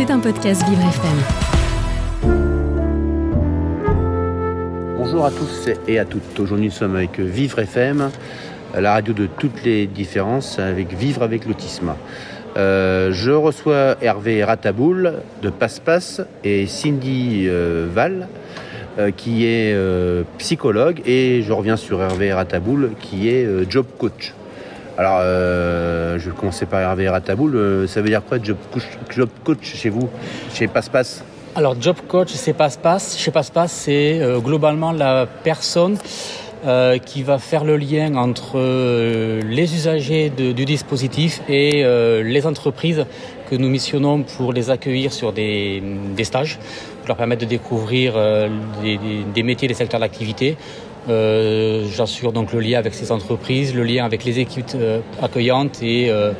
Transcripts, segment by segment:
C'est un podcast Vivre FM. Bonjour à tous et à toutes. Aujourd'hui, nous sommes avec Vivre FM, la radio de toutes les différences, avec Vivre avec l'autisme. Euh, je reçois Hervé Rataboul de Passe-Passe et Cindy euh, Val euh, qui est psychologue et je reviens sur Hervé Rataboul qui est job coach. Alors, euh, je vais commencer par Hervé Rataboul. Euh, ça veut dire quoi job coach, chez vous, chez Passe-Passe Alors, job coach, c'est passe-passe. Chez passe-passe, c'est euh, globalement la personne qui va faire le lien entre les usagers du dispositif et les entreprises que nous missionnons pour les accueillir sur des, stages, pour leur permettre de découvrir des métiers, des secteurs d'activité. Euh, J'assure donc le lien avec ces entreprises, le lien avec les équipes euh, accueillantes et euh,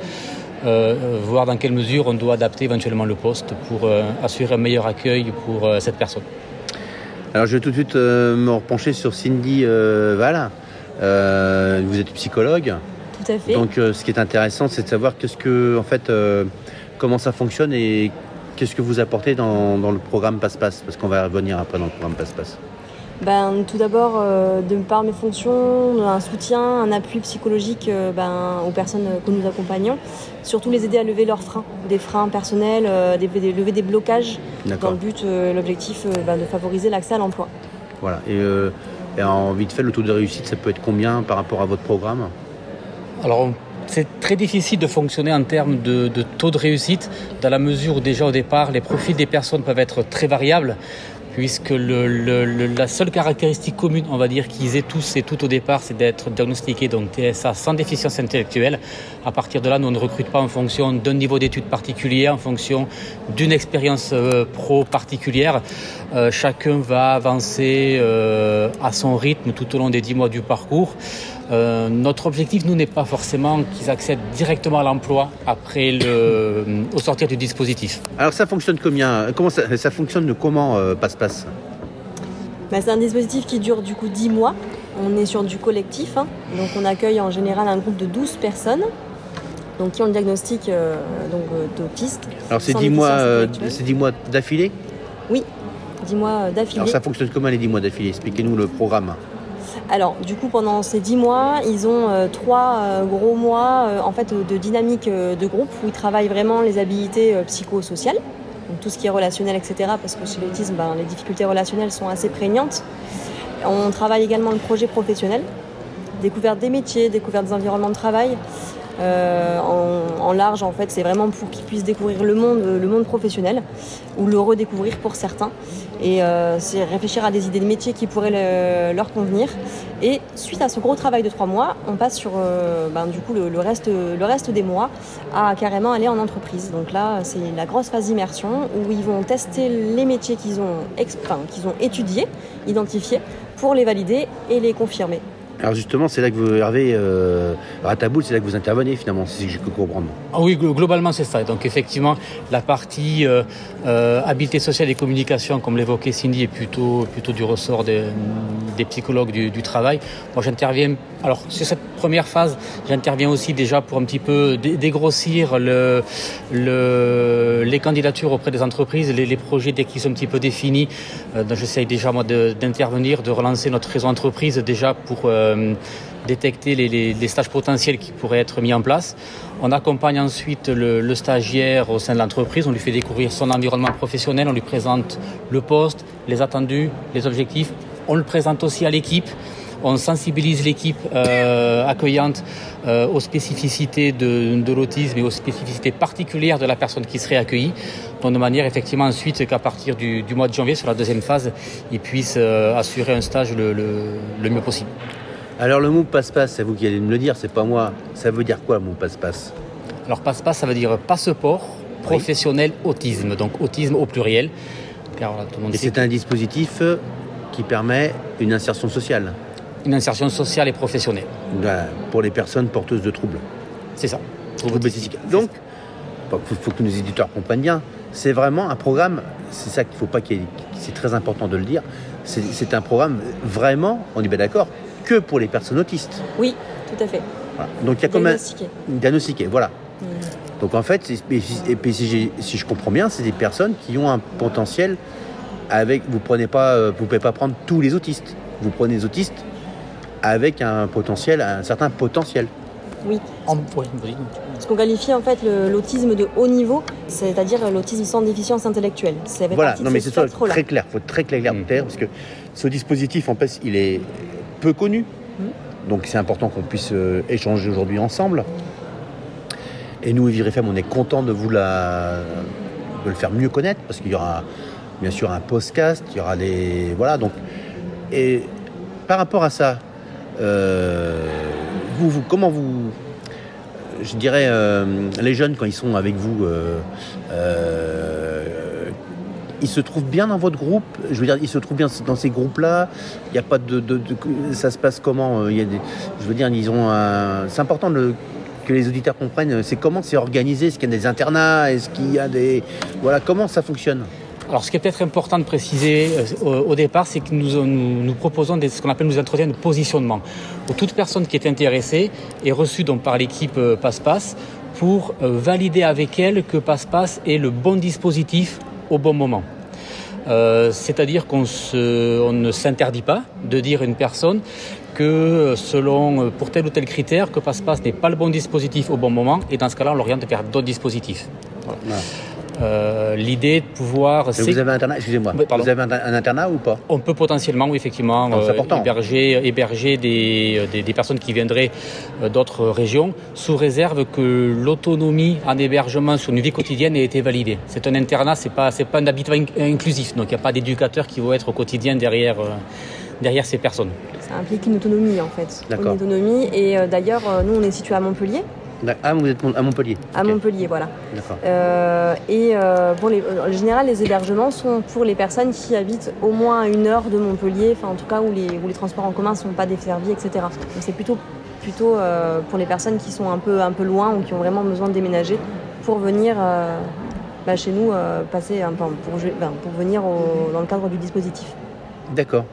euh, voir dans quelle mesure on doit adapter éventuellement le poste pour euh, assurer un meilleur accueil pour euh, cette personne. Alors, je vais tout de suite euh, me repencher sur Cindy euh, Val. Euh, vous êtes psychologue. Tout à fait. Donc, euh, ce qui est intéressant, c'est de savoir qu'est-ce que, en fait, euh, comment ça fonctionne et qu'est-ce que vous apportez dans, dans le programme Passe-Passe, parce qu'on va revenir après dans le programme Passe-Passe. Ben, tout d'abord, euh, de par mes fonctions, un soutien, un appui psychologique euh, ben, aux personnes que nous accompagnons. Surtout les aider à lever leurs freins, des freins personnels, euh, des, des- lever des blocages, dans le but, euh, l'objectif euh, ben, de favoriser l'accès à l'emploi. Voilà. Et, euh, et en vite fait, le taux de réussite, ça peut être combien par rapport à votre programme? Alors, c'est très difficile de fonctionner en termes de, de taux de réussite, dans la mesure où déjà au départ, les profils des personnes peuvent être très variables, puisque la seule caractéristique commune, on va dire, qu'ils aient tous et tout au départ, c'est d'être diagnostiqués, donc TSA, sans déficience intellectuelle. À partir de là, nous ne recrute pas en fonction d'un niveau d'études particulier, en fonction d'une expérience euh, pro particulière. Euh, chacun va avancer euh, à son rythme tout au long des dix mois du parcours. Euh, notre objectif, nous, n'est pas forcément qu'ils accèdent directement à l'emploi après le, au sortir du dispositif. Alors, ça fonctionne combien Comment ça, ça fonctionne de comment euh, Passe-Passe? Ben, c'est un dispositif qui dure du coup 10 mois. On est sur du collectif, hein. donc on accueille en général un groupe de 12 personnes. Donc, qui ont le diagnostic euh, donc, euh, d'autiste. Alors, c'est Sans 10 mois, euh, c'est 10 mois d'affilée? 10 mois euh, d'affilée. Alors, ça fonctionne comment les 10 mois d'affilée? Expliquez-nous le programme. Alors, du coup, pendant ces 10 mois, ils ont euh, trois euh, gros mois euh, en fait, de dynamique de groupe où ils travaillent vraiment les habilités psychosociales, donc tout ce qui est relationnel, etc. Parce que chez l'autisme, ben, les difficultés relationnelles sont assez prégnantes. On travaille également le projet professionnel, découverte des métiers, découverte des environnements de travail. Euh, en, large, en fait, c'est vraiment pour qu'ils puissent découvrir le monde, le monde professionnel ou le redécouvrir pour certains. Et euh, c'est réfléchir à des idées de métiers qui pourraient le- leur convenir. Et suite à ce gros travail de trois mois, on passe sur euh, ben, le, reste, des mois à carrément aller en entreprise. Donc là, c'est la grosse phase d'immersion où ils vont tester les métiers qu'ils ont, qu'ils ont étudiés, identifiés, pour les valider et les confirmer. Alors, justement, c'est là que vous, Hervé euh, Rataboul, c'est là que vous intervenez finalement, si j'ai pu comprendre. Ah oui, glo- globalement, c'est ça. Donc, effectivement, la partie euh, euh, habileté sociale et communication, comme l'évoquait Cindy, est plutôt, plutôt du ressort des, psychologues du, travail. Moi, j'interviens. Alors, sur cette première phase, j'interviens aussi déjà pour un petit peu dé- dégrossir le, le, les candidatures auprès des entreprises, les, projets dès qu'ils sont un petit peu définis. Euh, donc, J'essaye déjà, moi, d'intervenir, de, relancer notre réseau entreprise déjà pour euh, détecter les, stages potentiels qui pourraient être mis en place. On accompagne ensuite le, stagiaire au sein de l'entreprise, on lui fait découvrir son environnement professionnel, on lui présente le poste, les attendus, les objectifs. On le présente aussi à l'équipe. On sensibilise l'équipe euh, accueillante euh, aux spécificités de, l'autisme et aux spécificités particulières de la personne qui serait accueillie, donc de manière effectivement ensuite qu'à partir du, mois de janvier, sur la deuxième phase, ils puissent euh, assurer un stage le mieux possible. Alors, le mot passe-passe, c'est vous qui allez me le dire, c'est pas moi. Ça veut dire quoi, le mot passe-passe? Alors passe-passe, ça veut dire passeport professionnel autisme, donc autisme au pluriel. Car tout le monde Et c'est un dispositif qui permet une insertion sociale une insertion sociale et professionnelle. euh, pour les personnes porteuses de troubles. C'est ça. troubles. Donc, il faut, faut que nos éditeurs comprennent bien, c'est vraiment un programme, c'est ça qu'il faut pas qu'il y ait- c'est très important de le dire, c'est c'est un programme vraiment, on est bien d'accord, que pour les personnes autistes. Oui, tout à fait. Voilà. Donc il y a comme un Diagnostiqué. diagnostiqué, voilà. Mhm. Donc en fait, et puis si, je comprends bien, c'est des personnes qui ont un potentiel avec. Vous prenez pas, euh, vous pouvez pas prendre tous les autistes. Vous prenez les autistes avec un potentiel, un certain potentiel. Oui. En- oui, oui. Ce qu'on qualifie en fait l'autisme de haut niveau, c'est-à-dire l'autisme sans déficience intellectuelle. Voilà, non mais ce c'est très clair, faut être très clair, Mm. clair, parce que ce dispositif en fait il est peu connu, donc c'est important qu'on puisse euh, échanger aujourd'hui ensemble. Et nous, Vivre FM, on est content de vous la, de le faire mieux connaître, parce qu'il y aura bien sûr un podcast, il y aura des voilà donc et par rapport à ça, euh, vous, vous comment vous je dirais, euh, les jeunes, quand ils sont avec vous, ils se trouvent bien dans votre groupe. Je veux dire, ils se trouvent bien dans ces groupes-là. Il n'y a pas de, de- Ça se passe comment Il y a des, Je veux dire, ils ont. C'est important que les auditeurs comprennent, c'est comment c'est organisé Est-ce qu'il y a des internats Est-ce qu'il y a des... Voilà, comment ça fonctionne? Alors, ce qui est peut-être important de préciser euh, au, départ, c'est que nous, nous, proposons ce qu'on appelle nous entretiens de positionnement, toute personne qui est intéressée est reçue donc par l'équipe euh, Passe-Passe pour euh, valider avec elle que Passe-Passe est le bon dispositif au bon moment. Euh, C'est-à-dire qu'on on ne s'interdit pas de dire à une personne que euh, selon euh, pour tel ou tel critère que Passe-Passe n'est pas le bon dispositif au bon moment et dans ce cas-là on l'oriente vers d'autres dispositifs. Voilà. Euh, L'idée de pouvoir Vous avez un internat, excusez-moi, pardon. vous avez un, un internat ou pas? On peut potentiellement, oui, effectivement, Non, euh, héberger, héberger des, euh, des, des personnes qui viendraient d'autres régions, sous réserve que l'autonomie en hébergement sur une vie quotidienne ait été validée. C'est un internat, c'est pas, c'est pas un habitat in- inclusif, donc il n'y a pas d'éducateurs qui vont être au quotidien derrière, euh, derrière ces personnes. Ça implique une autonomie en fait. D'accord. Une autonomie. Et euh, d'ailleurs, euh, nous on est situé à Montpellier. Ah, vous êtes à Montpellier À Montpellier, voilà. D'accord. Euh, et euh, bon, les- en général, les hébergements sont pour les personnes qui habitent au moins à une heure de Montpellier, enfin en tout cas où les, où les transports en commun ne sont pas desservis, etc. Donc c'est plutôt, plutôt euh, pour les personnes qui sont un peu, un peu loin ou qui ont vraiment besoin de déménager pour venir bah, chez nous passer, un pour, ben, pour venir au- dans le cadre du dispositif. D'accord.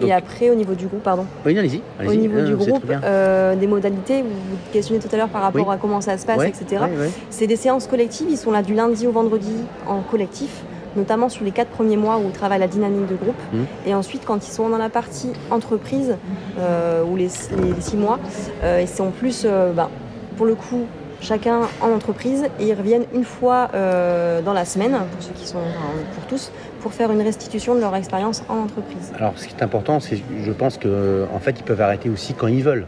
Donc- Et après, au niveau du groupe, pardon. Oui, allez-y. Au allez-y. niveau du groupe, euh, des modalités, vous vous questionnez tout à l'heure par rapport Oui. à comment ça se passe, Ouais, etc. ouais, ouais. C'est des séances collectives, ils sont là du lundi au vendredi en collectif, notamment sur les quatre premiers mois où travaille la dynamique de groupe. Mhm. Et ensuite, quand ils sont dans la partie entreprise, euh, ou les, six mois, euh, ils sont plus, euh, bah, pour le coup, chacun en entreprise et ils reviennent une fois euh, dans la semaine, pour ceux qui sont, enfin, pour tous, pour faire une restitution de leur expérience en entreprise. Alors, ce qui est important, c'est, je pense que, en fait, ils peuvent arrêter aussi quand ils veulent,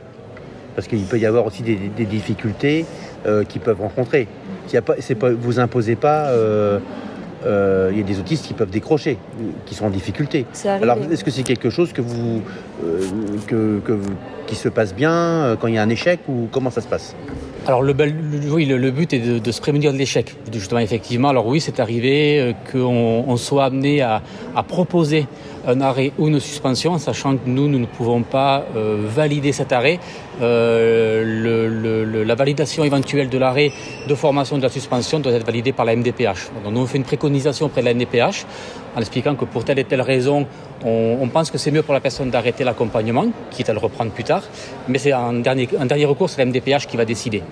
parce qu'il peut y avoir aussi des, des difficultés euh, qu'ils peuvent rencontrer. S'il y a pas, pas, vous imposez pas. euh, euh, il y a des autistes qui peuvent décrocher, qui sont en difficulté. Alors, est-ce que c'est quelque chose que vous, euh, que, que vous- qui se passe bien euh, quand il y a un échec ou comment ça se passe? Alors le, oui, le, but est de, se prémunir de l'échec. Justement, effectivement, alors oui, c'est arrivé euh, qu'on on soit amené à proposer un arrêt ou une suspension, sachant que nous, nous ne pouvons pas euh, valider cet arrêt. Euh, la validation éventuelle de l'arrêt de formation de la suspension doit être validée par la MDPH. Donc nous, on fait une préconisation auprès de la MDPH en expliquant que pour telle et telle raison, on, pense que c'est mieux pour la personne d'arrêter l'accompagnement, quitte à le reprendre plus tard. Mais c'est dernier, en dernier recours, c'est la MDPH qui va décider.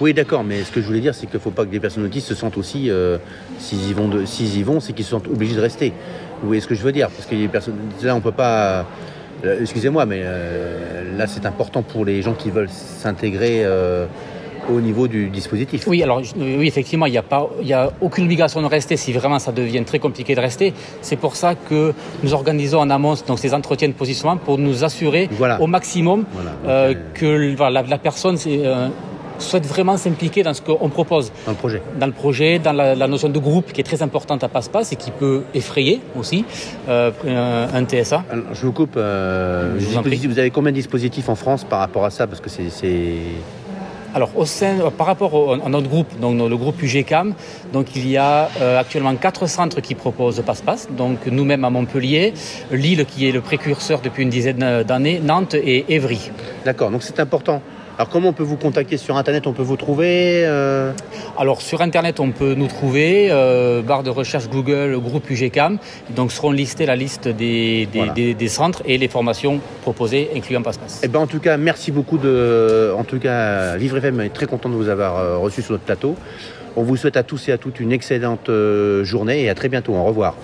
Oui, d'accord, mais ce que je voulais dire, c'est qu'il ne faut pas que les personnes autistes se sentent aussi, euh, s'ils y vont, de- s'ils y vont, c'est qu'ils se sentent obligés de rester. Vous voyez ce que je veux dire? Parce que les personnes, là, on peut pas. euh, Excusez-moi, mais euh, là, c'est important pour les gens qui veulent s'intégrer au niveau du dispositif. Oui, alors oui, effectivement, il n'y a pas, il y a aucune obligation de rester si vraiment ça devient très compliqué de rester. C'est pour ça que nous organisons en amont donc ces entretiens de positionnement pour nous assurer Voilà. au maximum Voilà. Euh, que la, la personne c'est, euh, souhaite vraiment s'impliquer dans ce qu'on propose, dans le projet. dans le projet, dans la, la notion de groupe qui est très importante à passe-passe et qui peut effrayer aussi euh, un, TSA. Alors, je vous coupe. euh, Je vous avez combien de dispositifs en France par rapport à ça? Parce que c'est. Alors, au sein, euh, par rapport au- à notre groupe, donc le groupe UGCAM, donc il y a euh, actuellement quatre centres qui proposent Passe-Passe. Donc nous-mêmes à Montpellier, Lille qui est le précurseur depuis une dizaine d'années, Nantes et Évry. D'accord, donc c'est important Alors comment on peut vous contacter sur Internet? On peut vous trouver euh? Alors sur Internet, on peut nous trouver, euh, barre de recherche Google, groupe UGCAM. Donc seront listés la liste des, des, Voilà. des- des centres et les formations proposées, incluant Passe-Passe. Eh ben, en tout cas, merci beaucoup de. En tout cas, Vivre FM est très content de vous avoir euh, reçu sur notre plateau. On vous souhaite à tous et à toutes une excellente journée et à très bientôt. Au revoir.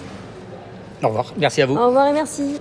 Au revoir. Merci à vous. Au revoir et merci.